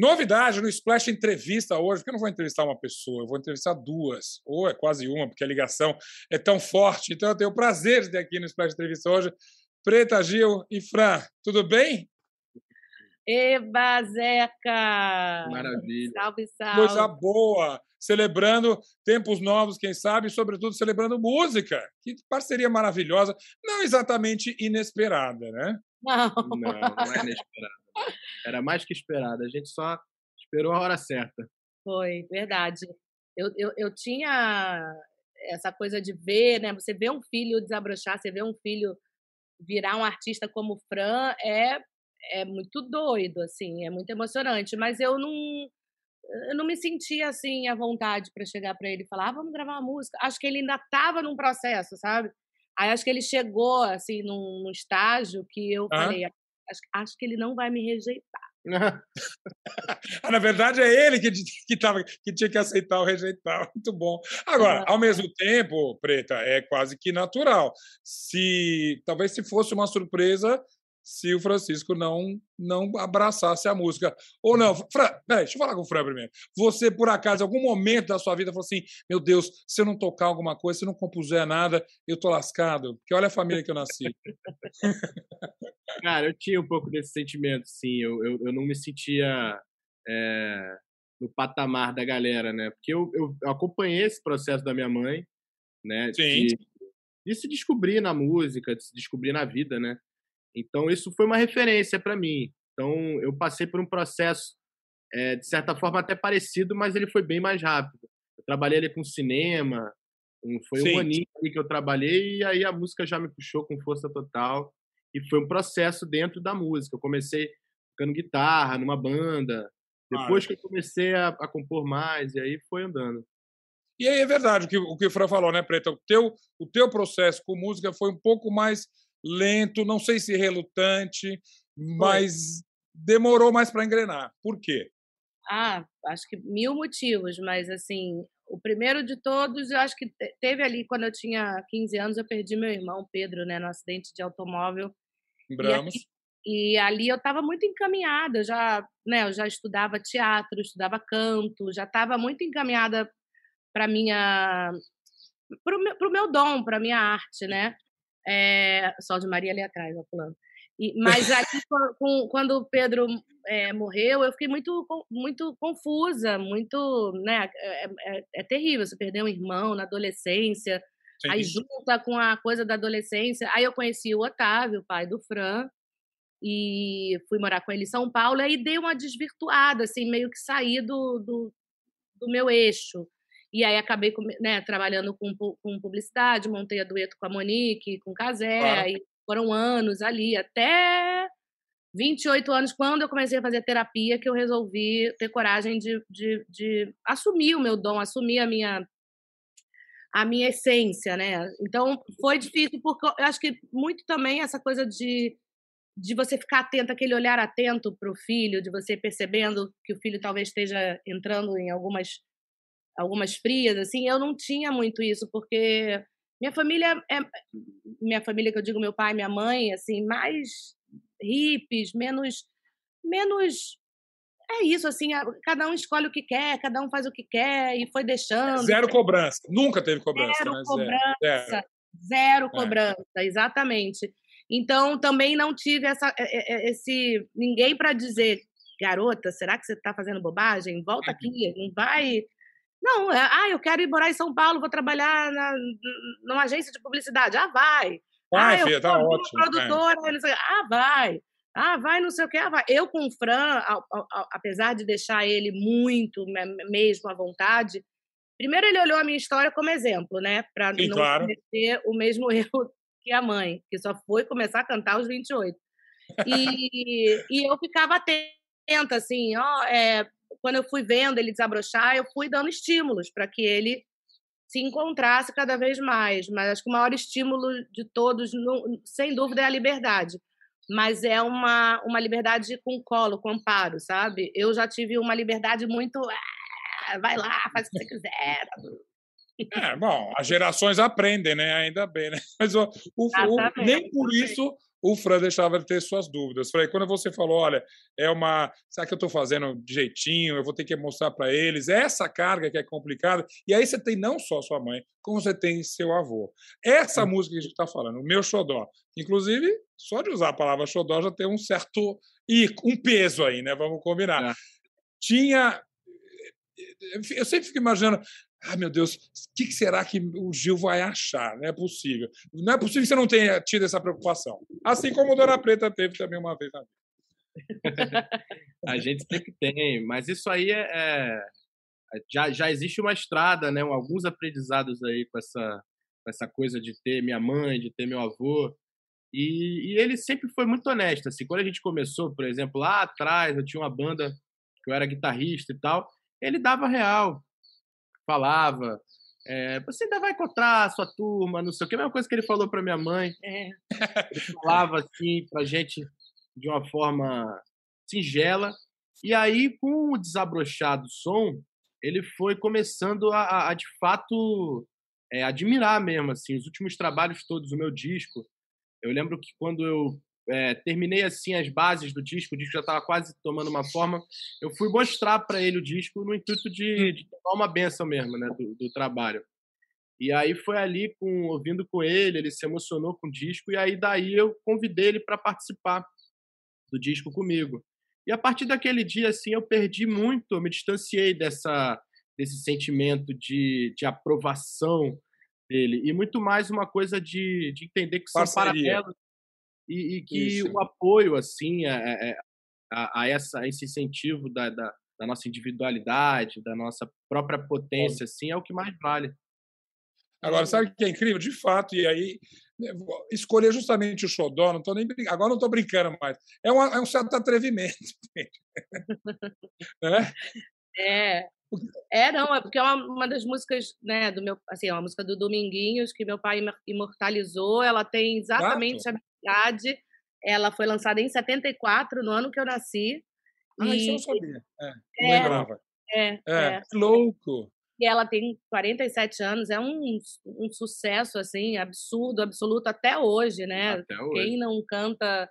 Novidade no Splash Entrevista hoje, porque eu não vou entrevistar uma pessoa, eu vou entrevistar duas, ou é quase uma, porque a ligação é tão forte. Então eu tenho o prazer de ter aqui no Splash Entrevista hoje Preta Gil e Fran. Tudo bem? Eba, Zeca! Maravilha. Salve, salve. Coisa boa! Celebrando tempos novos, quem sabe, e sobretudo celebrando música. Que parceria maravilhosa, não exatamente inesperada, né? Não. Não, não é inesperada. Era mais que esperada. A gente só esperou a hora certa. Foi, verdade. Eu, eu, eu tinha essa coisa de ver, né? Você vê um filho desabrochar, você vê um filho virar um artista como o Fran, é, é muito doido, assim, é muito emocionante. Mas eu não, eu não me sentia, assim, à vontade para chegar para ele e falar, ah, vamos gravar uma música. Acho que ele ainda estava num processo, sabe? Aí acho que ele chegou, assim, num, num estágio que eu Ah. falei, acho, acho que ele não vai me rejeitar. Ah, Na verdade, é ele que, que, tava, que tinha que aceitar ou rejeitar. Muito bom. Agora, ao mesmo tempo, Preta, é quase que natural. Se Talvez se fosse uma surpresa se o Francisco não não abraçasse a música. Ou não. Fran, peraí, deixa eu falar com o Fran primeiro. Você, por acaso, em algum momento da sua vida, falou assim: meu Deus, se eu não tocar alguma coisa, se eu não compuser nada, eu tô lascado. Porque olha a família que eu nasci. Cara, eu tinha um pouco desse sentimento, sim. Eu, eu, eu não me sentia é, no patamar da galera, né? Porque eu, eu acompanhei esse processo da minha mãe, né? Sim. De, de se descobrir na música, de se descobrir na vida, né? Então, isso foi uma referência para mim. Então, eu passei por um processo, é, de certa forma, até parecido, mas ele foi bem mais rápido. Eu trabalhei ali com cinema, um- foi Sim. um aninho que eu trabalhei, e aí a música já me puxou com força total. E foi um processo dentro da música. Eu comecei tocando guitarra numa banda, depois que eu comecei a, a compor mais, e aí foi andando. E aí é verdade o que o, que o Fran falou, né, Preta? O teu, o teu processo com música foi um pouco mais lento, não sei se relutante, mas demorou mais para engrenar. Por quê? Ah, acho que mil motivos, mas assim, o primeiro de todos, eu acho que te- teve ali quando eu tinha 15 anos, eu perdi meu irmão Pedro, né, no acidente de automóvel. Lembramos. E ali eu estava muito encaminhada, eu já, né, eu já estudava teatro, estudava canto, já estava muito encaminhada para minha para o meu, meu dom, para minha arte, né? É, Sol de Maria ali atrás, ó, pulando. E, mas ali, com- quando o Pedro é, morreu, eu fiquei muito, muito confusa, muito, né? É, é- é terrível você perder um irmão na adolescência, Sim. Aí junta com a coisa da adolescência. Aí eu conheci o Otávio, pai do Fran, e fui morar com ele em São Paulo. Aí dei uma desvirtuada, assim, meio que saí do, do, do meu eixo. E aí acabei né, trabalhando com, com publicidade, montei a dueto com a Monique, com o Casé, Claro. aí foram anos ali, até 28 anos, quando eu comecei a fazer terapia, que eu resolvi ter coragem de, de, de assumir o meu dom, assumir a minha a minha essência, né? Então foi difícil porque eu acho que muito também essa coisa de de você ficar atento, aquele olhar atento para o filho, de você percebendo que o filho talvez esteja entrando em algumas algumas frias, assim, eu não tinha muito isso porque minha família é minha família que eu digo meu pai, minha mãe, assim, mais hippies, menos menos é isso, assim, cada um escolhe o que quer, cada um faz o que quer e foi deixando. Zero cobrança. Nunca teve cobrança, Zero né? cobrança. Zero. Zero É. cobrança, exatamente. Então, também não tive essa, é, é, esse ninguém para dizer, garota, será que você está fazendo bobagem? Volta aqui, não vai. Não, é, ah, eu quero ir morar em São Paulo, vou trabalhar na, numa agência de publicidade. Ah, vai. Vai, ah, eu filha, tá ótimo. é. produtora, quê. ah, vai. Ah, vai, não sei o quê. Ah, vai. Eu com o Fran, a- a- a- apesar de deixar ele muito me- mesmo à vontade, primeiro ele olhou a minha história como exemplo, né? Para não claro. cometer o mesmo erro que a mãe, que só foi começar a cantar aos 28. E, e eu ficava atenta, assim, ó, é, quando eu fui vendo ele desabrochar, eu fui dando estímulos para que ele se encontrasse cada vez mais. Mas acho que o maior estímulo de todos, sem dúvida, é a liberdade. Mas é uma, uma liberdade com colo, com amparo, sabe? Eu já tive uma liberdade muito. "Ah, vai lá, faz o que você quiser. É, bom, as gerações aprendem, né? Ainda bem, né? Mas o, o- o- nem por isso o Fran deixava de ter suas dúvidas. Falei, quando você falou, olha, é uma. Será que eu estou fazendo de jeitinho? Eu vou ter que mostrar para eles essa carga que é complicada. E aí você tem não só sua mãe, como você tem seu avô. Essa música que a gente está falando, o meu xodó. Inclusive, só de usar a palavra xodó já tem um certo. e um peso aí, né? Vamos combinar. É. Tinha. Eu sempre fico imaginando, ah, meu Deus, o que será que o Gil vai achar? Não é possível. Não é possível que você não tenha tido essa preocupação. Assim como Dona Preta teve também uma vez na vida. a gente sempre tem, mas isso aí é, é, já, já existe uma estrada, né? Alguns aprendizados aí com essa, com essa coisa de ter minha mãe, de ter meu avô. E, e ele sempre foi muito honesto. Assim, quando a gente começou, por exemplo, lá atrás, eu tinha uma banda que eu era guitarrista e tal, ele dava real falava. É, você ainda vai encontrar a sua turma, não sei o que. A mesma coisa que ele falou para minha mãe. É. Ele falava assim para gente de uma forma singela. E aí, com o desabrochado som, ele foi começando a, a, a de fato é, admirar mesmo assim os últimos trabalhos todos, o meu disco. Eu lembro que quando eu é, terminei assim as bases do disco, o disco já estava quase tomando uma forma. Eu fui mostrar para ele o disco no intuito de, hum. de tomar uma benção mesmo, né, do, do, trabalho. E aí foi ali com ouvindo com ele, ele se emocionou com o disco e aí daí eu convidei ele para participar do disco comigo. E a partir daquele dia assim eu perdi muito, eu me distanciei dessa desse sentimento de, de aprovação dele e muito mais uma coisa de, de entender que são paralelos e, e que Isso. o apoio assim a, a, a, essa, a esse incentivo da, da, da, nossa individualidade, da nossa própria potência, assim, é o que mais vale. Agora, sabe o que é incrível? De fato, e aí né, escolher justamente o xodó, não tô nem agora não estou brincando mais, é, uma, é um certo atrevimento. né? É, é, não, é porque é uma, uma, das músicas, né, do meu, assim, é uma música do Dominguinhos que meu pai imortalizou. Ela tem exatamente Exato. a idade. Ela foi lançada em 74, no ano que eu nasci. Ah, e... isso eu sabia. É, não é, lembrava. É, é, é. louco. E ela tem 47 anos, é um, um sucesso, assim, absurdo, absoluto até hoje, né? Até hoje. Quem não canta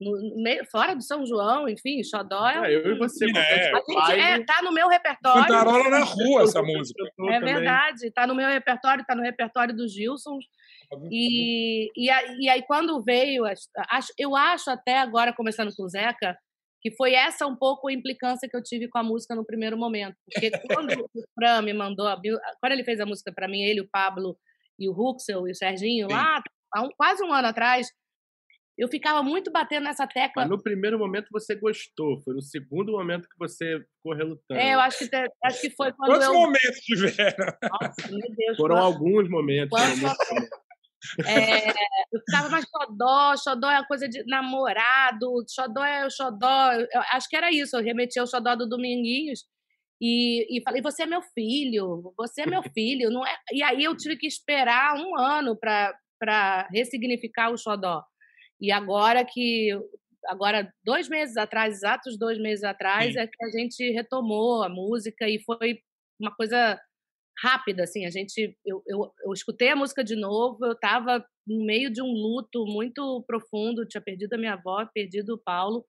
no, fora do São João, enfim, Xodó é. é eu e você, é. A gente é, tá no meu repertório. Cantarola na rua essa música. É verdade, tá no meu repertório, tá no repertório do Gilson. E, e, e aí, quando veio, acho, eu acho até agora, começando com o Zeca, que foi essa um pouco a implicância que eu tive com a música no primeiro momento. Porque quando o Fran me mandou, quando ele fez a música para mim, ele, o Pablo e o Ruxel e o Serginho, Sim. lá, há um, quase um ano atrás, eu ficava muito batendo nessa tecla. Mas no primeiro momento você gostou, foi no segundo momento que você ficou relutando. É, eu acho que, acho que foi quando Quantos eu... momentos tiveram? Nossa, meu Deus. Foram alguns momentos. É, eu ficava mais xodó, xodó é a coisa de namorado, xodó é o xodó. Eu acho que era isso, eu remeti ao xodó do Dominguinhos e, e falei: Você é meu filho, você é meu filho. não é? E aí eu tive que esperar um ano para ressignificar o xodó. E agora que agora dois meses atrás, exatos dois meses atrás, Sim. é que a gente retomou a música e foi uma coisa rápida, assim, a gente, eu, eu, eu escutei a música de novo, eu estava no meio de um luto muito profundo, tinha perdido a minha avó, perdido o Paulo,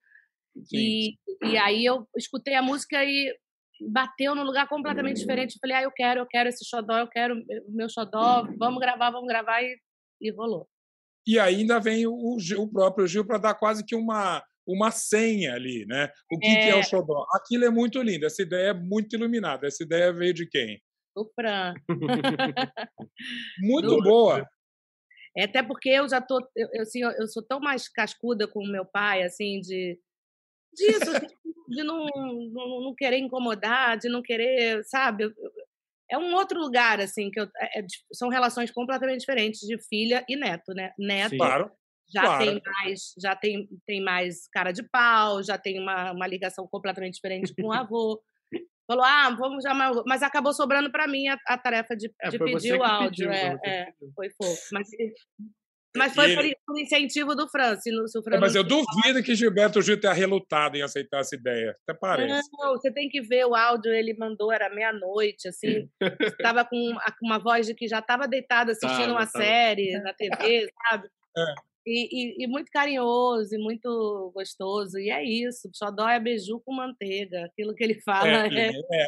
e, e aí eu escutei a música e bateu num lugar completamente diferente, falei, ah, eu quero, eu quero esse xodó, eu quero o meu xodó, vamos gravar, vamos gravar, e, e rolou. E ainda vem o, o próprio Gil para dar quase que uma, uma senha ali, né? O que é. que é o xodó? Aquilo é muito lindo, essa ideia é muito iluminada. Essa ideia veio de quem? Do Fran. muito Do... boa. É até porque eu já tô, eu, eu, assim, eu sou tão mais cascuda com o meu pai, assim, de disso, assim, de não, não, não, querer incomodar, de não querer, sabe? Eu, é um outro lugar, assim, que eu, é, é são relações completamente diferentes de filha e neto, né? Neto claro, já claro. tem mais, já tem, tem mais cara de pau, já tem uma, uma ligação completamente diferente com o avô. Falou, ah, vamos já, mas acabou sobrando para mim a, a, tarefa de, é, de pedir o áudio. Pediu, é, é, foi fofo. Mas mas foi ele... por, incentivo do Fran. Se, se o Fran é, mas eu duvido que Gilberto Gil tenha relutado em aceitar essa ideia. Até parece. Não, você tem que ver o áudio. Ele mandou, era meia-noite, assim. Estava com uma voz de que já estava deitado assistindo tá, uma tá. série na TV, sabe? É. E, e, e, muito carinhoso, e muito gostoso. E é isso. Só dói a beiju com manteiga. Aquilo que ele fala é. É, é,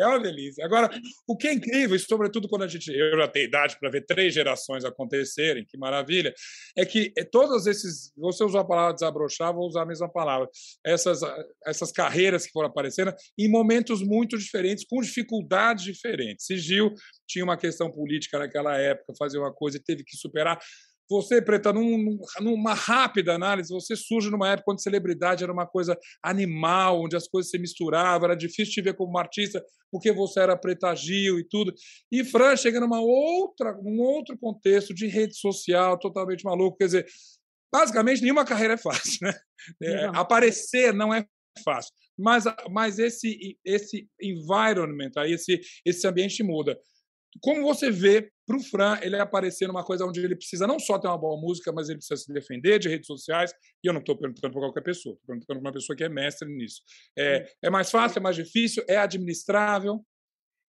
é uma delícia. Agora, o que é incrível, e sobretudo quando a gente. Eu já tenho idade para ver três gerações acontecerem, que maravilha, é que é, todos esses. Você usou a palavra desabrochar, vou usar a mesma palavra. Essas, essas carreiras que foram aparecendo em momentos muito diferentes, com dificuldades diferentes. Sigil tinha uma questão política naquela época, fazer uma coisa e teve que superar. Você, Preta, num, numa rápida análise, você surge numa época onde celebridade era uma coisa animal, onde as coisas se misturavam, era difícil te ver como artista, porque você era Preta Gil e tudo. E Fran chega numa outra, num outro contexto de rede social, totalmente maluco. Quer dizer, basicamente, nenhuma carreira é fácil. Né? É, aparecer não é fácil. Mas, mas esse, esse environment, aí, esse, esse ambiente muda. Como você vê para o Fran ele aparecer numa coisa onde ele precisa não só ter uma boa música, mas ele precisa se defender de redes sociais. E eu não estou perguntando para qualquer pessoa, estou perguntando para uma pessoa que é mestre nisso. É, é mais fácil, é mais difícil, é administrável?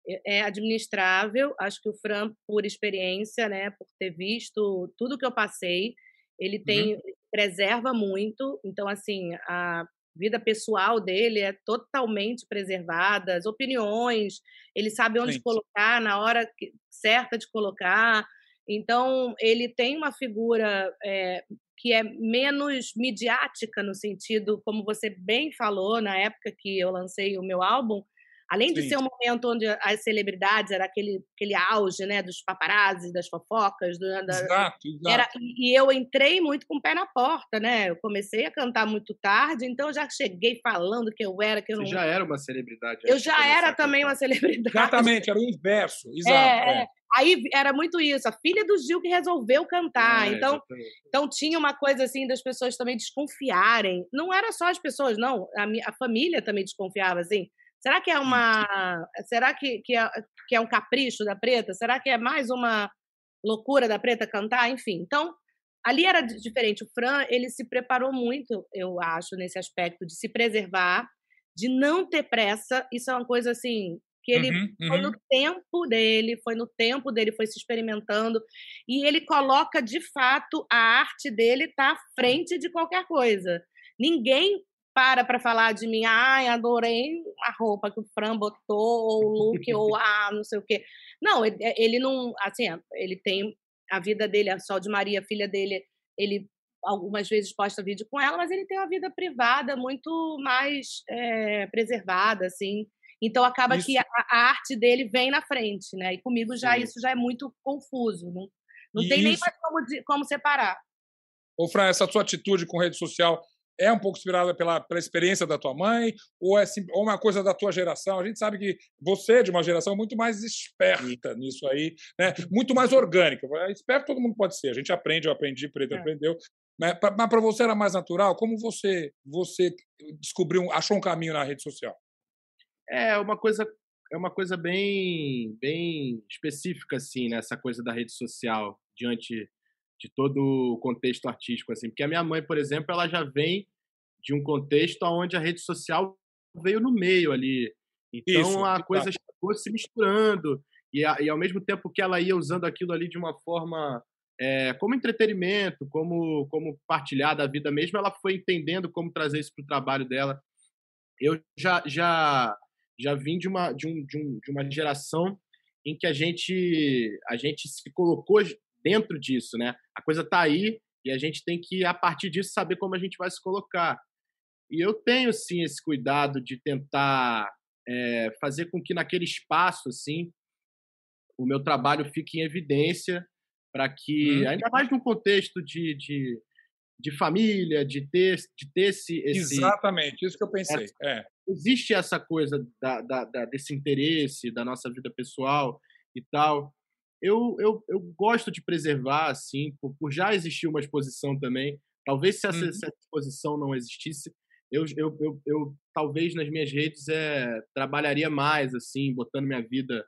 É, é administrável. Acho que o Fran, por experiência, né, por ter visto tudo que eu passei, ele tem uhum. preserva muito. Então, assim, a vida pessoal dele é totalmente preservada, as opiniões, ele sabe onde Sim. colocar na hora certa de colocar. Então, ele tem uma figura é, que é menos midiática, no sentido, como você bem falou, na época que eu lancei o meu álbum, Além de Sim. ser um momento onde as celebridades era aquele, aquele auge, né, dos paparazzi, das fofocas, do, da, exato, exato. Era, e eu entrei muito com o pé na porta, né? Eu comecei a cantar muito tarde, então eu já cheguei falando que eu era que eu Você não... já era uma celebridade. Eu já era também uma celebridade. Exatamente, era o inverso, exato. É, é. é. Aí era muito isso, a filha do Gil que resolveu cantar. É, então, então tinha uma coisa assim das pessoas também desconfiarem. Não era só as pessoas, não. A, minha, a família também desconfiava, assim. Será que é uma. Será que, que, é, que é um capricho da preta? Será que é mais uma loucura da preta cantar? Enfim. Então, ali era diferente. O Fran, ele se preparou muito, eu acho, nesse aspecto de se preservar, de não ter pressa. Isso é uma coisa assim que ele uhum, uhum. foi no tempo dele, foi no tempo dele, foi se experimentando e ele coloca de fato a arte dele tá à frente de qualquer coisa. Ninguém para para falar de mim, ai, adorei a roupa que o Fran botou, ou o look, ou ah, não sei o quê. Não, ele, ele não, assim, ele tem a vida dele, a Sol de Maria, filha dele, ele algumas vezes posta vídeo com ela, mas ele tem uma vida privada muito mais é, preservada, assim. Então acaba isso. que a, a, arte dele vem na frente, né? E comigo já Sim. isso já é muito confuso, não, não tem nem mais como, como separar. Ô, Fran, essa sua atitude com rede social é um pouco inspirada pela, pela experiência da tua mãe ou é ou uma coisa da tua geração? A gente sabe que você é de uma geração muito mais esperta nisso aí, né? muito mais orgânica. Esperto todo mundo pode ser. A gente aprende, eu aprendi, Preto é. aprendeu. Mas para você era mais natural? Como você você descobriu, achou um caminho na rede social? É uma coisa é uma coisa bem bem específica assim, né? Essa coisa da rede social diante de todo o contexto artístico, assim. Porque a minha mãe, por exemplo, ela já vem de um contexto onde a rede social veio no meio ali. Então Isso, a coisa ficou se misturando. E, a, e, ao mesmo tempo que ela ia usando aquilo ali de uma forma é, como entretenimento, como, como partilhar da vida mesmo, ela foi entendendo como trazer isso para o trabalho dela. Eu já, já, já vim de uma, de, um, de, um, de uma geração em que a gente, a gente se colocou dentro disso, né? A coisa está aí e a gente tem que, a partir disso, saber como a gente vai se colocar. E eu tenho, sim, esse cuidado de tentar é, fazer com que naquele espaço, assim, o meu trabalho fique em evidência para que, hum. ainda mais num contexto de, de, de, família, de ter, de ter esse, esse Exatamente, isso que eu pensei. Essa, é. Existe essa coisa da, da, da, desse interesse da nossa vida pessoal e tal eu, eu, eu gosto de preservar, assim, por, por já existir uma exposição também. Talvez se essa, uhum. essa exposição não existisse, eu, eu, eu, eu, talvez nas minhas redes é, trabalharia mais, assim, botando minha vida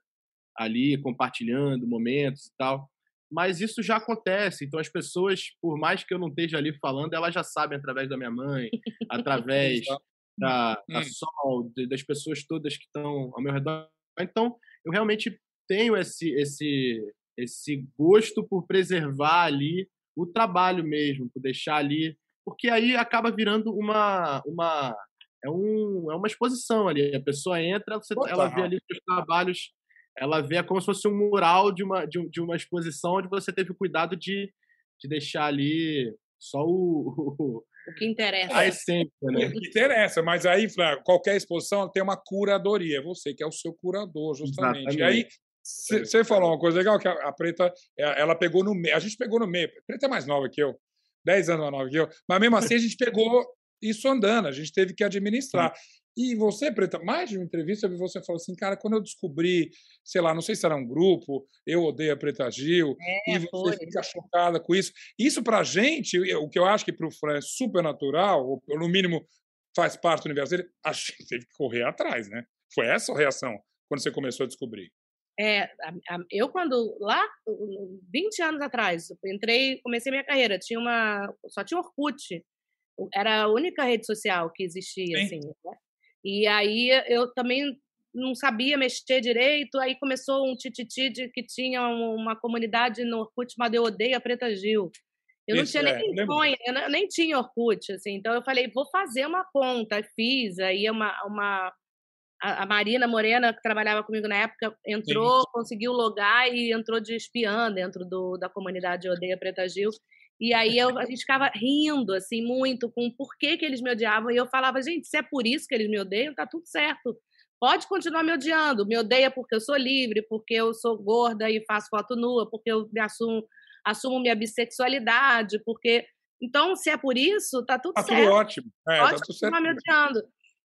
ali, compartilhando momentos e tal. Mas isso já acontece. Então as pessoas, por mais que eu não esteja ali falando, elas já sabem através da minha mãe, através da, da hum. Sol, das pessoas todas que estão ao meu redor. Então eu realmente tenho esse, esse, esse gosto por preservar ali o trabalho mesmo, por deixar ali, porque aí acaba virando uma uma é, um, é uma exposição ali. A pessoa entra, você, ela vê ali os trabalhos, ela vê como se fosse um mural de uma, de, de uma exposição onde você teve o cuidado de, de deixar ali só o, o que interessa. A essência, né? O que interessa, mas aí, qualquer exposição tem uma curadoria. Você que é o seu curador, justamente. Exatamente. E aí, você falou uma coisa legal, que a, Preta, é, ela pegou no meio. A gente pegou no meio. A Preta é mais nova que eu, 10 anos mais nova que eu. Mas mesmo assim, a gente pegou isso andando, a gente teve que administrar. E você, Preta, mais de uma entrevista, eu vi você falou assim, cara, quando eu descobri, sei lá, não sei se era um grupo, eu odeio a Preta Gil, é, e você foi. fica chocada com isso. Isso pra gente, o que eu acho que pro Fran é super natural, ou no mínimo faz parte do universo dele, a gente teve que correr atrás, né? Foi essa a reação quando você começou a descobrir? É, eu quando lá 20 anos atrás, entrei, comecei minha carreira, tinha uma só tinha Orkut. Era a única rede social que existia Sim. assim, né? E aí eu também não sabia mexer direito, aí começou um tititi de que tinha uma comunidade no Orkut chamada Eu Odeio a Preta Gil. Eu não tinha é, nem vergonha, eu nem tinha Orkut, assim, então eu falei, vou fazer uma conta, fiz, aí uma, uma a, Marina Morena, que trabalhava comigo na época, entrou, Sim. conseguiu logar e entrou de espiã dentro do, da comunidade Odeia Preta Gil. E aí eu, a gente ficava rindo, assim, muito com por que, que eles me odiavam. E eu falava, gente, se é por isso que eles me odeiam, tá tudo certo. Pode continuar me odiando. Me odeia porque eu sou livre, porque eu sou gorda e faço foto nua, porque eu me assumo, assumo minha bissexualidade, porque. Então, se é por isso, tá tudo tá certo. Tudo ótimo. É, Pode tá continuar me odiando.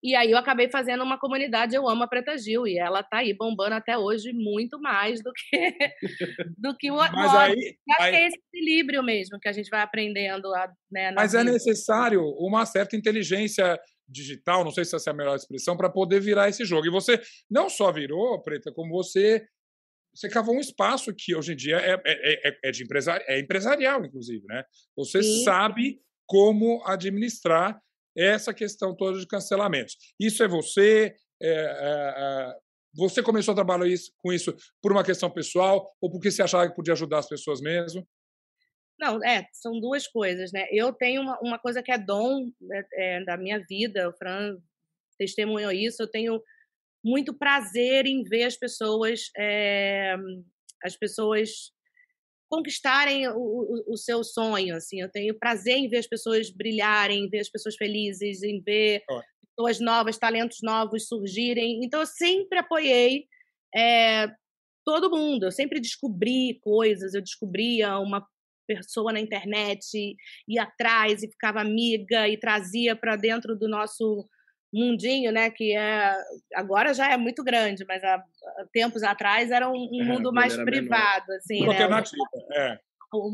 E aí eu acabei fazendo uma comunidade Eu Amo a Preta Gil, e ela tá aí bombando até hoje muito mais do que, do que o Mas aí, Acho aí... que é esse equilíbrio mesmo que a gente vai aprendendo. A, né, Mas é vida. é necessário uma certa inteligência digital, não sei se essa é a melhor expressão, para poder virar esse jogo. E você não só virou, Preta, como você você cavou um espaço que hoje em dia é, é, é, é de empresari é empresarial, inclusive, né? Você Sim. sabe como administrar essa questão toda de cancelamentos. Isso é você? É, é, é, você começou a trabalhar isso, com isso por uma questão pessoal ou porque você achava que podia ajudar as pessoas mesmo? Não, é, são duas coisas, né? Eu tenho uma, uma coisa que é dom né, é, da minha vida, o Fran testemunhou isso, eu tenho muito prazer em ver as pessoas, é, as pessoas conquistarem o, o, o, seu sonho, assim. Eu tenho prazer em ver as pessoas brilharem, em ver as pessoas felizes, em ver oh. pessoas novas, talentos novos surgirem. Então, eu sempre apoiei é, todo mundo. Eu sempre descobri coisas. Eu descobria uma pessoa na internet, ia atrás e ficava amiga e trazia para dentro do nosso mundinho, né, que é agora já é muito grande, mas há, tempos atrás era um, um é, mundo mais privado, menor. assim, Alternativa, né? é.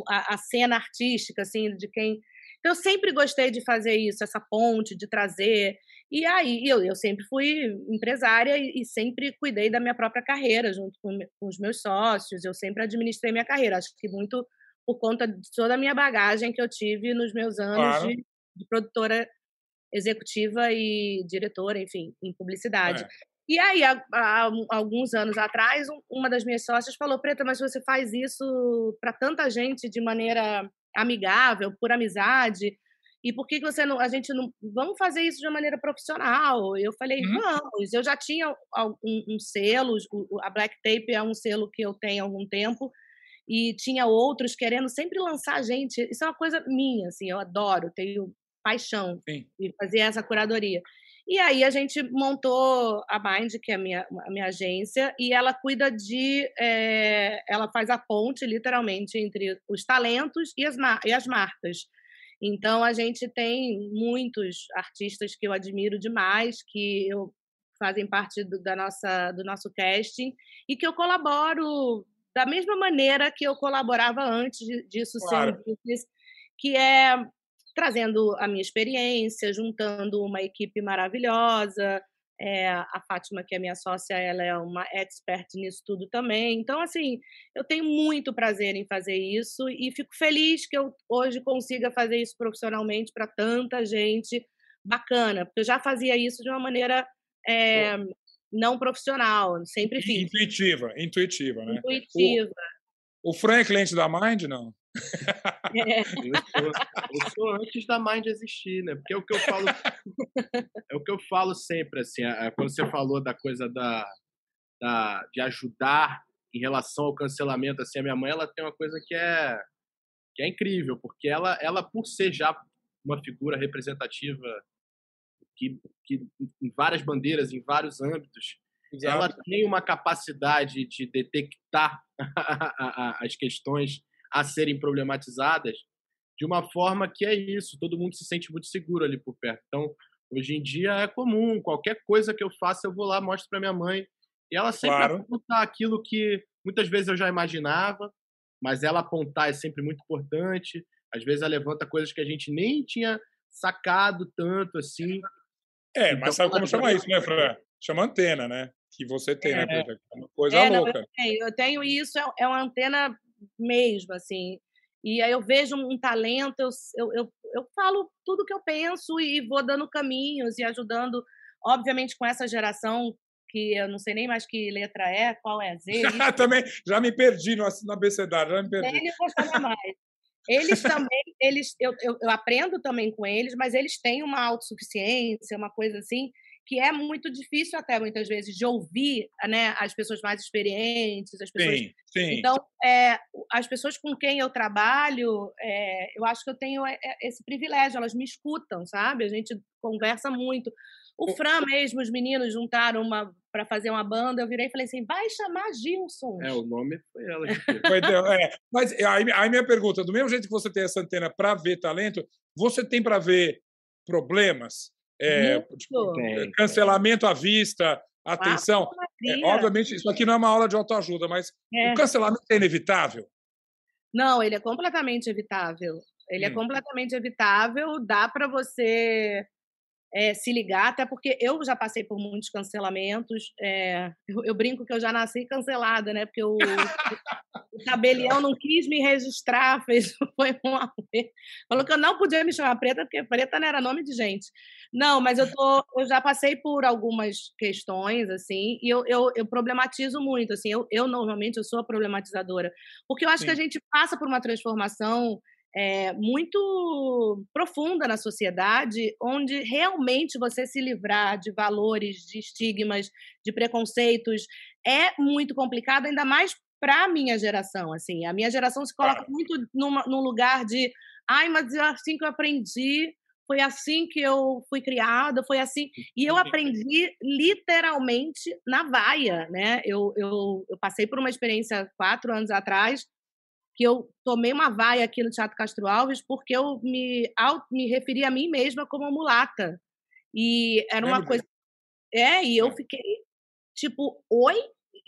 A, a, cena artística, assim, de quem. Então, eu sempre gostei de fazer isso, essa ponte, de trazer. E aí, eu, eu sempre fui empresária e, e sempre cuidei da minha própria carreira, junto com, com os meus sócios. Eu sempre administrei minha carreira. Acho que muito por conta de toda a minha bagagem que eu tive nos meus anos claro. de, de produtora executiva e diretora, enfim, em publicidade. É. E aí, há, há, alguns anos atrás, uma das minhas sócias falou: Preta, mas você faz isso para tanta gente de maneira amigável, por amizade. E por que você não. A gente não. Vamos fazer isso de uma maneira profissional? Eu falei: hum. vamos. Eu já tinha um, um selo, a Black Tape é um selo que eu tenho há algum tempo e tinha outros querendo sempre lançar gente. Isso é uma coisa minha, assim, eu adoro, tenho paixão Sim. de fazer essa curadoria. E aí a gente montou a Mind, que é a minha, a minha agência, e ela cuida de. É, ela faz a ponte, literalmente, entre os talentos e as, e as marcas. Então a gente tem muitos artistas que eu admiro demais, que eu fazem parte do, da nossa, do nosso casting, e que eu colaboro da mesma maneira que eu colaborava antes disso claro. ser que é trazendo a minha experiência, juntando uma equipe maravilhosa. É, a Fátima, que é minha sócia, ela é uma expert nisso tudo também. Então, assim, eu tenho muito prazer em fazer isso e fico feliz que eu hoje consiga fazer isso profissionalmente para tanta gente bacana, porque eu já fazia isso de uma maneira é, não profissional, sempre fiz. Intuitiva, intuitiva, né? Intuitiva. O, o Fran é cliente da Mind, não? É. Eu, sou, eu, sou, antes da Mind existir, né? Porque é o que eu falo, é o que eu falo sempre, assim, quando você falou da coisa da, da de ajudar em relação ao cancelamento, assim, a minha mãe ela tem uma coisa que é que é incrível, porque ela, ela por ser já uma figura representativa que, que em várias bandeiras, em vários âmbitos, Exato. ela tem uma capacidade de detectar as questões a serem problematizadas de uma forma que é isso, todo mundo se sente muito seguro ali por perto. Então, hoje em dia é comum, qualquer coisa que eu faça, eu vou lá, mostro para minha mãe, e ela sempre claro. aponta aquilo que muitas vezes eu já imaginava, mas ela apontar é sempre muito importante. Às vezes ela levanta coisas que a gente nem tinha sacado tanto assim. É, então, mas sabe como chama isso, né, Fran? Chama antena, né? Que você tem, né, é. né? É uma coisa é, louca. Não, eu, tenho, eu tenho isso, é, é uma antena mesmo, assim. E aí eu vejo um talento, eu, eu, eu, eu falo tudo que eu penso e vou dando caminhos e ajudando, obviamente, com essa geração que eu não sei nem mais que letra é, qual é a Z. Já, também, já me perdi no, no abecedário, já me perdi. Nem mais. Eles também, eles, eu, eu, eu, aprendo também com eles, mas eles têm uma autossuficiência, uma coisa assim, que é muito difícil até muitas vezes de ouvir né, as pessoas mais experientes, as pessoas. Sim, sim. Então, é, as pessoas com quem eu trabalho, é, eu acho que eu tenho é, é, esse privilégio, elas me escutam, sabe? A gente conversa muito. O Fran mesmo, os meninos juntaram uma para fazer uma banda, eu virei e falei assim, vai chamar Gilson. É, o nome foi ela. foi, é. Mas aí, aí minha pergunta, do mesmo jeito que você tem essa antena para ver talento, você tem para ver problemas? É, tipo, cancelamento à vista, atenção. é, obviamente, isso aqui não é uma aula de autoajuda, mas é. o cancelamento é inevitável? Não, ele é completamente evitável. Ele é hum. é completamente evitável. Dá para você é, se ligar, até porque eu já passei por muitos cancelamentos. É, eu, eu, brinco que eu já nasci cancelada, né? Porque o, o tabelião não quis me registrar, fez foi um falou que eu não podia me chamar preta, porque preta não era nome de gente. Não, mas eu, tô, eu já passei por algumas questões, assim, e eu, eu, eu problematizo muito, assim, eu, eu normalmente eu sou a problematizadora, porque eu acho Sim. que a gente passa por uma transformação é, muito profunda na sociedade, onde realmente você se livrar de valores, de estigmas, de preconceitos é muito complicado, ainda mais para a minha geração. Assim, a minha geração se coloca muito numa, num lugar de, ai, mas é assim que eu aprendi, foi assim que eu fui criada, foi assim. E eu aprendi literalmente na vaia, né? Eu, eu, eu passei por uma experiência quatro anos atrás que eu tomei uma vaia aqui no Teatro Castro Alves porque eu me, me referi a mim mesma como mulata. E era uma coisa. É, e eu é. fiquei tipo, oi?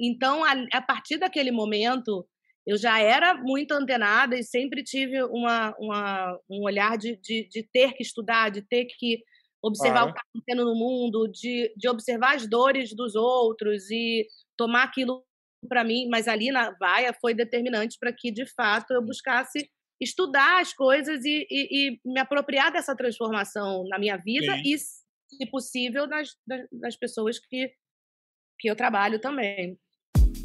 Então, a, a, partir daquele momento, eu já era muito antenada e sempre tive uma, uma um olhar de, de, de, ter que estudar, de ter que observar o que está acontecendo no mundo, de, de observar as dores dos outros e tomar aquilo para mim, mas ali na vaia foi determinante para que, de fato, eu buscasse estudar as coisas e, e, e, me apropriar dessa transformação na minha vida Sim. e, se possível, nas, nas pessoas que, que eu trabalho também.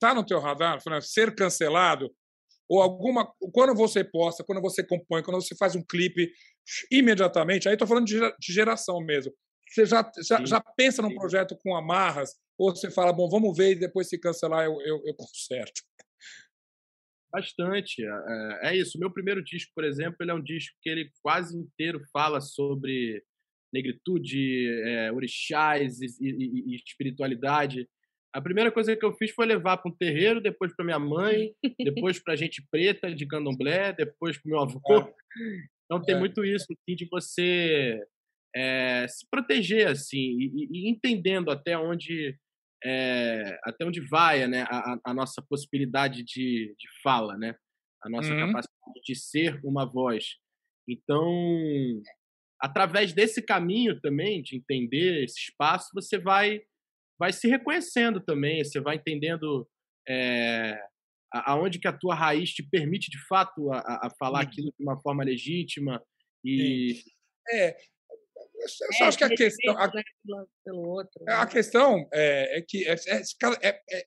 Tá no teu radar, Fran, ser cancelado? Ou alguma. Quando você posta, quando você compõe, quando você faz um clipe, imediatamente, aí estou falando de geração mesmo. Você já, já, já pensa num projeto com amarras, ou você fala, bom, vamos ver e depois se cancelar eu, eu, eu conserto? Bastante. É, é, isso. O meu primeiro disco, por exemplo, ele é um disco que ele quase inteiro fala sobre negritude, é, orixás e, e, e, espiritualidade. A primeira coisa que eu fiz foi levar para um terreiro, depois para minha mãe, depois para gente preta de candomblé, depois para meu avô. É. Então tem é. muito isso assim, de você é, se proteger assim e, e, entendendo até onde é, até onde vai né, a, a, nossa possibilidade de, de fala, né? a nossa uhum. capacidade de ser uma voz. Então, através desse caminho também, de entender esse espaço, você vai, vai se reconhecendo também, você vai entendendo é, aonde que a tua raiz te permite, de fato, a, a falar aquilo de uma forma legítima e... É, eu só é, acho que a questão. A, pelo outro, a né? questão é, é que é, é, é,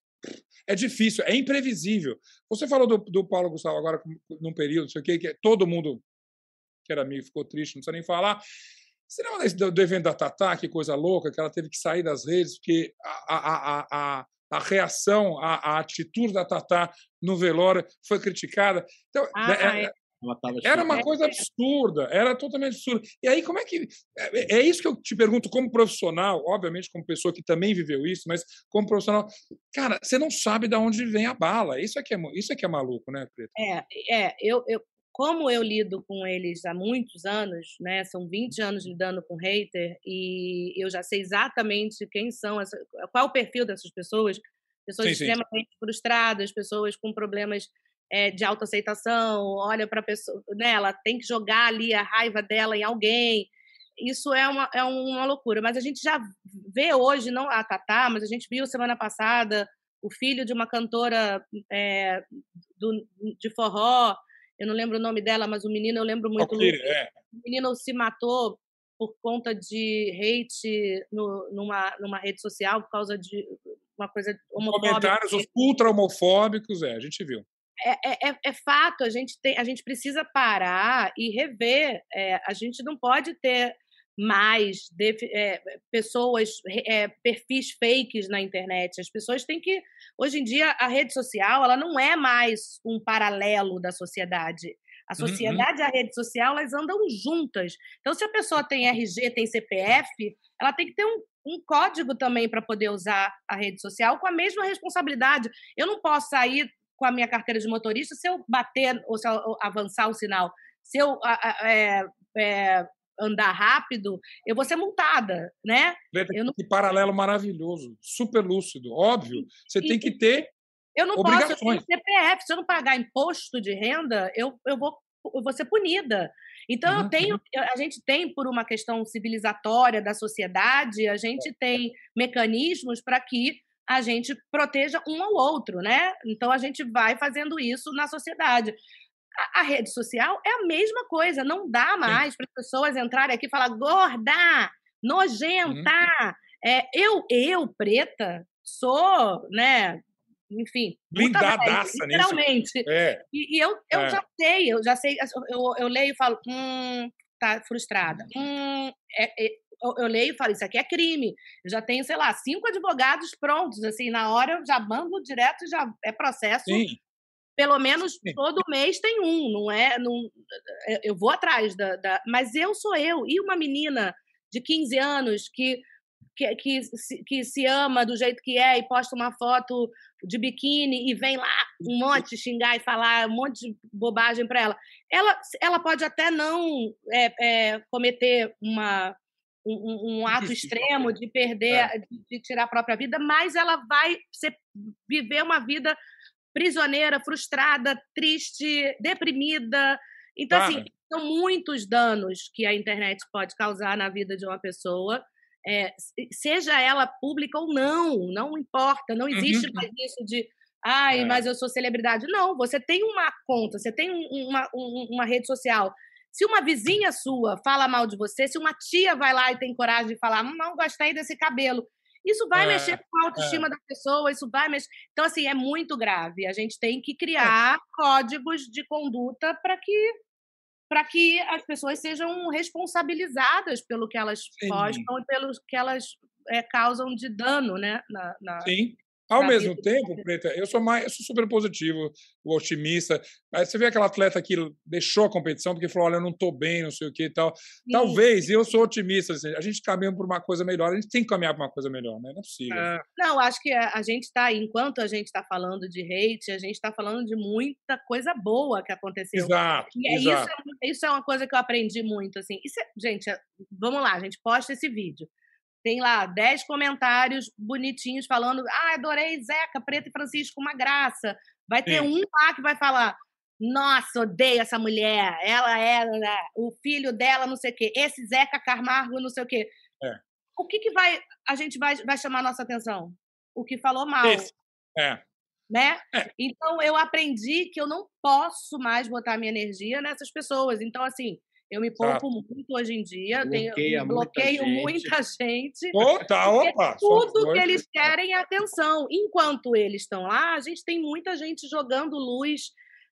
é, difícil, é imprevisível. Você falou do, do Paulo Gustavo agora num período, sei o que, que todo mundo que era amigo ficou triste, não precisa nem falar. Você lembra do, do evento da Tatá, que coisa louca, que ela teve que sair das redes, porque a, a, a, a reação, a, a, atitude da Tatá no velório foi criticada. Então, ah, né, é, é. Era uma coisa absurda, era totalmente absurda. E aí, como é que. É, é, isso que eu te pergunto, como profissional, obviamente, como pessoa que também viveu isso, mas como profissional, cara, você não sabe de onde vem a bala. Isso é que é, isso é, que é maluco, né, Preto? É, é eu, eu, como eu lido com eles há muitos anos, né? São 20 anos lidando com hater e eu já sei exatamente quem são, essa, qual é o perfil dessas pessoas. Pessoas sim, extremamente sim. frustradas, pessoas com problemas é, de autoaceitação, olha para a pessoa, né? Ela tem que jogar ali a raiva dela em alguém. Isso é uma, é uma loucura. Mas a gente já vê hoje, não a Tatá, mas a gente viu semana passada o filho de uma cantora é, do, de forró eu não lembro o nome dela, mas o menino eu lembro muito. Okay, é. O menino se matou por conta de hate no, numa, numa rede social, por causa de uma coisa homofóbica. Comentários ultra homofóbicos, é, a gente viu. É, é, é, é, fato, a gente, tem, a gente precisa parar e rever. É, a gente não pode ter mais é, pessoas, é, perfis fakes na internet. As pessoas têm que. Hoje em dia, a rede social ela não é mais um paralelo da sociedade. A uhum. sociedade uhum. e a rede social elas andam juntas. Então, se a pessoa tem RG, tem CPF, ela tem que ter um, um código também para poder usar a rede social com a mesma responsabilidade. Eu não posso sair com a minha carteira de motorista se eu bater ou se eu avançar o sinal. Se eu é, é, andar rápido, eu vou ser multada, né? eu não... Que paralelo maravilhoso, super lúcido, óbvio. Você e, tem que ter eu não obrigações. posso, eu CPF, se eu não pagar imposto de renda, eu, eu, vou, eu vou ser punida. Então, uhum. eu tenho, a gente tem, por uma questão civilizatória da sociedade, a gente tem mecanismos para que a gente proteja um ao outro, né? Então, a gente vai fazendo isso na sociedade. A, a rede social é a mesma coisa, não dá mais para as pessoas entrarem aqui e falar gorda, nojenta. Uhum. É, eu, eu, preta, sou, né, enfim, blindadaça literalmente. É. E, e, eu, eu é. já sei, eu já sei, eu, eu leio e falo, hum, tá frustrada. Hum, é, é, eu, eu, leio e falo, isso aqui é crime. Eu já tenho, sei lá, cinco advogados prontos, assim, na hora eu já mando direto, já é processo Sim. Pelo menos Sim. todo mês tem um, não é? Não, eu vou atrás da, da, Mas eu sou eu. E uma menina de 15 anos que, que, que, que se ama do jeito que é e posta uma foto de biquíni e vem lá um monte xingar e falar um monte de bobagem para ela. ela. Ela pode até não é, é, cometer uma, um, um, ato extremo de perder, é. de, de, tirar a própria vida, mas ela vai ser, viver uma vida prisioneira, frustrada, triste, deprimida. Então, assim, claro. assim, são muitos danos que a internet pode causar na vida de uma pessoa, é, seja ela pública ou não, não importa, não existe uhum. mais isso de ai, é. mas eu sou celebridade. Não, você tem uma conta, você tem uma, uma rede social. Se uma vizinha sua fala mal de você, se uma tia vai lá e tem coragem de falar, não gostei desse cabelo, isso vai é, mexer com a autoestima é. da pessoa, isso vai mexer. Então, assim, é muito grave. A gente tem que é. criar códigos de conduta para que para que as pessoas sejam responsabilizadas pelo que elas Sim. postam e pelo que elas é, causam de dano né, na, na, Sim. Ao mesmo tempo, Preta, eu sou mais, eu sou super positivo, otimista. Mas você vê aquela atleta que deixou a competição porque falou: olha, eu não estou bem, não sei o que e tal. Sim. Talvez, eu sou otimista, assim, a gente caminha por uma coisa melhor, a gente tem que caminhar por uma coisa melhor, né? Não é possível. É. Não, acho que a, gente está, enquanto a gente está falando de hate, a gente está falando de muita coisa boa que aconteceu. Exato. E é exato. Isso, é, isso é uma coisa que eu aprendi muito, assim. Isso é, gente, vamos lá, a gente posta esse vídeo tem lá 10 comentários bonitinhos falando: ah, adorei Zeca, Preto e Francisco, uma graça. Vai ter Sim. um lá que vai falar: nossa, odeio essa mulher, ela é né, o filho dela, não sei o quê, esse Zeca Camargo, não sei o quê. É. O que, que vai a gente vai, vai chamar a nossa atenção? O que falou mal. Esse. É. Né? É. Então eu aprendi que eu não posso mais botar minha energia nessas pessoas. Então, assim, eu me poupo muito hoje em dia, Bloqueia bloqueio muita gente. Tá, porque opa. só tudo que eles querem é atenção. Enquanto eles estão lá, a gente tem muita gente jogando luz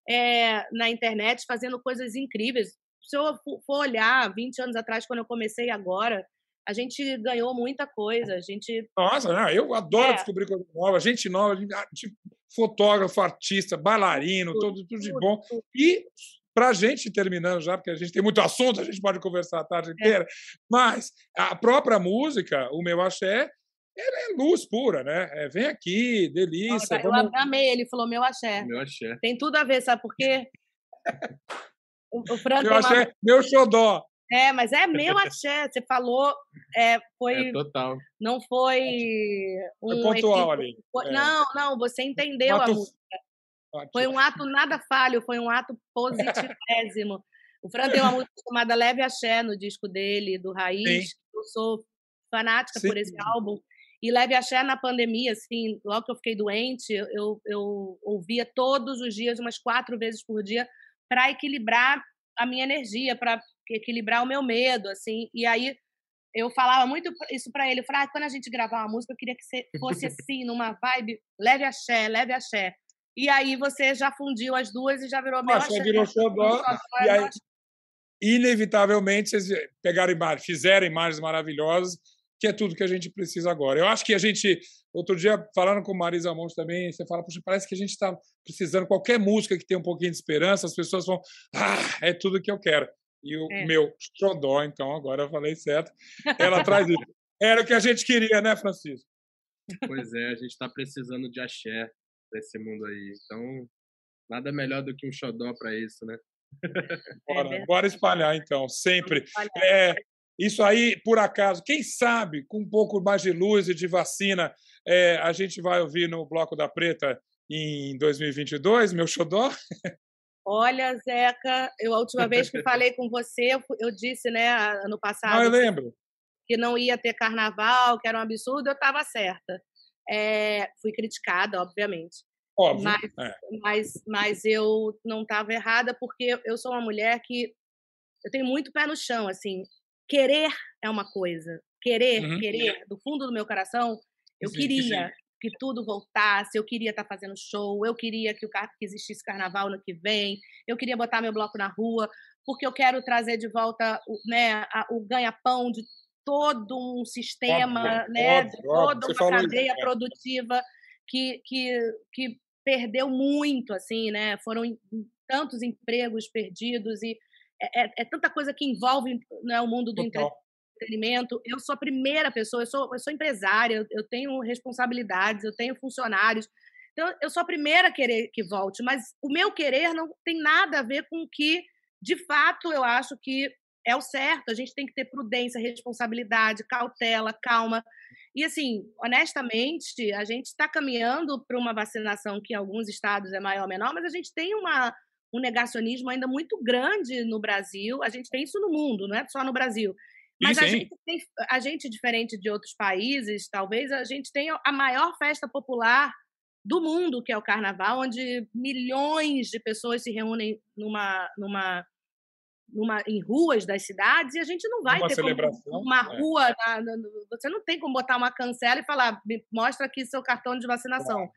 é, na internet, fazendo coisas incríveis. Se eu for olhar 20 anos atrás, quando eu comecei agora, a gente ganhou muita coisa. A gente. Nossa, não, eu adoro É. descobrir coisa nova, gente nova, gente- ah, tipo, fotógrafo, artista, bailarino, tudo, tudo de bom. tudo. E para a gente, terminando já, porque a gente tem muito assunto, a gente pode conversar a tarde inteira, mas a própria música, o meu axé, ela é luz pura, né? É, vem aqui, delícia, eu vamos... amei, ele falou meu axé. Meu axé. Tem tudo a ver, sabe por quê? O, o Fran Meu tem uma- axé, meu xodó. É, mas é meu axé. Você falou, é, foi, É total. não foi Foi um pontual equívoco. ali. É. Não, não, você entendeu a Ato- música. Foi um ato nada falho, foi um ato positivésimo. O Fran tem uma música chamada Leve Axé no disco dele, do Raiz. Sim. Eu sou fanática por Sim. esse álbum. E Leve Axé na pandemia, assim, logo que eu fiquei doente, eu, eu ouvia todos os dias, umas quatro vezes por dia, para equilibrar a minha energia, para equilibrar o meu medo, assim. E aí eu falava muito isso para ele. Eu falava, ah, quando a gente gravar uma música, eu queria que fosse assim, numa vibe leve axé, leve axé. E aí você já fundiu as duas e já virou meu Axé axé. virou xodó, é e aí, inevitavelmente, vocês pegaram imagens, fizeram imagens maravilhosas, que é tudo que a gente precisa agora. Eu acho que a gente, outro dia, falando com Marisa Monte também, você fala, puxa, parece que a gente está precisando, qualquer música que tenha um pouquinho de esperança, as pessoas vão, ah, é tudo que eu quero. E o É. meu xodó, então, agora eu falei certo, ela traz isso. Era o que a gente queria, né, Francisco? Pois é, a gente tá precisando de axé nesse mundo aí. Então, nada melhor do que um xodó para isso, né? Bora, verdade. bora espalhar, então, sempre. É, isso aí, por acaso, quem sabe, com um pouco mais de luz e de vacina, é, a gente vai ouvir no Bloco da Preta em 2022, meu xodó? Olha, Zeca, eu a última vez que falei com você, eu, eu disse, né, ano passado, eu lembro. que não ia ter carnaval, que era um absurdo, eu estava certa. É, fui criticada, obviamente. Óbvio. Mas, é. mas, mas eu não estava errada porque eu sou uma mulher que eu tenho muito pé no chão, assim. Querer é uma coisa. Querer, Uhum. querer, do fundo do meu coração, eu Sim, queria sim. que tudo voltasse, eu queria estar fazendo show, eu queria que, o, que existisse carnaval no que vem, eu queria botar meu bloco na rua, porque eu quero trazer de volta o, né, a- o ganha-pão de todo um sistema, Óbvio, né, óbvio, de óbvio. toda Você uma isso, cadeia é. produtiva que, que, que perdeu muito, assim, né? Foram tantos empregos perdidos e é, é- é tanta coisa que envolve né, o mundo do Total. entretenimento. Eu sou a primeira pessoa, eu sou, eu sou empresária, eu, eu tenho responsabilidades, eu tenho funcionários. Então, eu sou a primeira a querer que volte, mas o meu querer não tem nada a ver com o que, de fato, eu acho que é o certo. A gente tem que ter prudência, responsabilidade, cautela, calma. E, assim, honestamente, a gente está caminhando para uma vacinação que em alguns estados é maior ou menor, mas a gente tem uma, um negacionismo ainda muito grande no Brasil. A gente tem isso no mundo, não é só no Brasil. Mas Sim, a gente, tem, a gente, diferente de outros países, talvez a gente tenha a maior festa popular do mundo, que é o Carnaval, onde milhões de pessoas se reúnem numa, numa, numa, em ruas das cidades e a gente não vai Uma ter celebração, uma é. rua. na- na- você não tem como botar uma cancela e falar, "Me mostra aqui seu cartão de vacinação.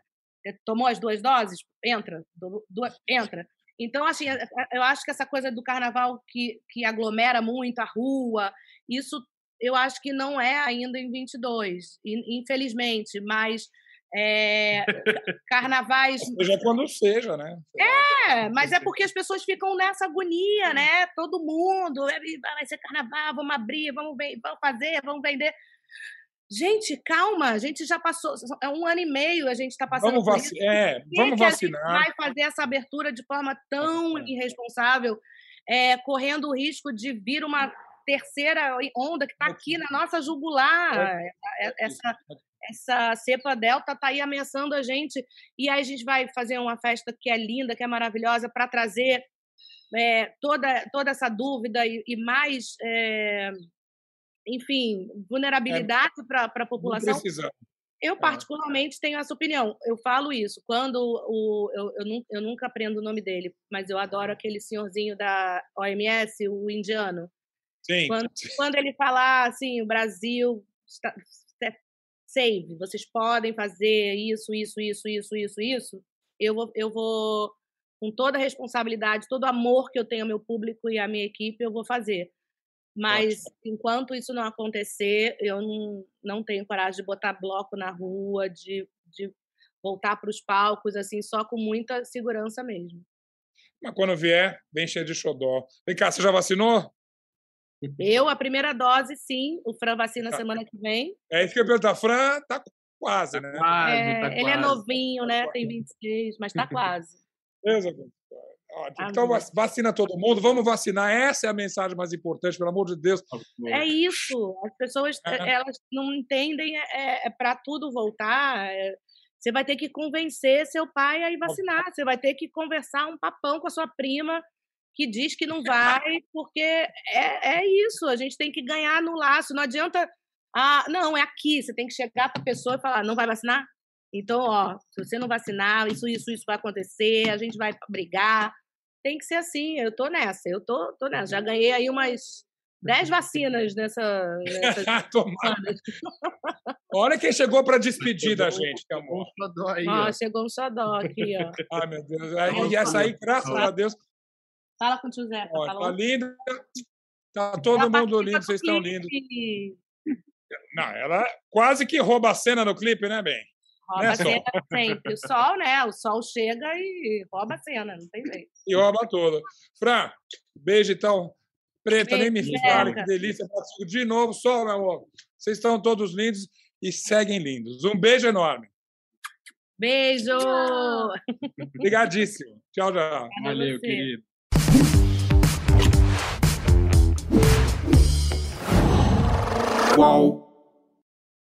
Você Tomou as duas doses? Entra. Duas- entra. Então, assim, a- a- eu acho que essa coisa do carnaval que, que aglomera muito a rua, isso eu acho que não é ainda em 22, in- infelizmente, mas é, carnavais Seja quando seja, né? é, mas é porque as pessoas ficam nessa agonia, né? Todo mundo, "É, vai ser carnaval, vamos abrir, vamos, vamos fazer, vamos vender. Gente, calma, a gente já passou, é um ano e meio a gente está passando Vamos, por isso. é, que vamos que a gente vacinar. vai fazer essa abertura de forma tão É. irresponsável, é, correndo o risco de vir uma terceira onda que está aqui na nossa jugular. Essa, essa cepa delta está aí ameaçando a gente. E aí a gente vai fazer uma festa que é linda, que é maravilhosa, para trazer é, toda, toda essa dúvida e, e mais, é, enfim, vulnerabilidade é, para a população. Eu, particularmente, tenho essa opinião. Eu falo isso. Quando o. Eu, eu, eu, nunca aprendo o nome dele, mas eu adoro aquele senhorzinho da OMS, o indiano. Sim. Quando, quando ele falar assim, o Brasil save, vocês podem fazer isso, isso, isso, isso, isso, isso, eu vou, eu vou com toda a responsabilidade, todo o amor que eu tenho ao meu público e à minha equipe, eu vou fazer. Mas Ótimo. enquanto isso não acontecer, eu não, não tenho coragem de botar bloco na rua, de, de voltar para os palcos, assim, só com muita segurança mesmo. Mas quando vier, bem cheio de xodó. Vem cá, você já vacinou? Eu, a primeira dose, sim. O Fran vacina tá. semana que vem. É isso que eu perguntar. Fran tá quase, né? Tá quase, é, tá ele é quase. é novinho, né? Tem 26, mas tá quase. Beleza, Ótimo. Então, vacina todo mundo, vamos vacinar. Essa é a mensagem mais importante, pelo amor de Deus. É isso. As pessoas é. elas não entendem, é, é para tudo voltar. É, você vai ter que convencer seu pai a ir vacinar. Você vai ter que conversar um papão com a sua prima que diz que não vai, porque é, é isso. A gente tem que ganhar no laço. Não adianta. Ah, não, é aqui. Você tem que chegar para a pessoa e falar: não vai vacinar? Então, ó, se você não vacinar, isso, isso, isso vai acontecer, a gente vai brigar tem que ser assim. Eu tô nessa, eu tô, tô nessa. Já ganhei aí umas 10 vacinas nessa. nessa Olha quem chegou para despedir da gente, que amor. Aí, ó. chegou um xodó aqui, ó. Ai, meu Deus. E essa aí, graças a Deus. Fala com o José. Ó, tá linda. Tá todo mundo lindo, vocês estão lindos. Não, ela quase que rouba a cena no clipe, né, bem? Rouba né, a cena sempre. O sol, né? O sol chega e rouba a cena, não tem jeito. E rouba toda. Fran, beijo então. Preta, beijo, nem me fale, que delícia. De novo, sol, meu amor. Vocês estão todos lindos e seguem lindos. Um beijo enorme. Beijo! Obrigadíssimo. Tchau, tchau. Valeu, querido. Qual?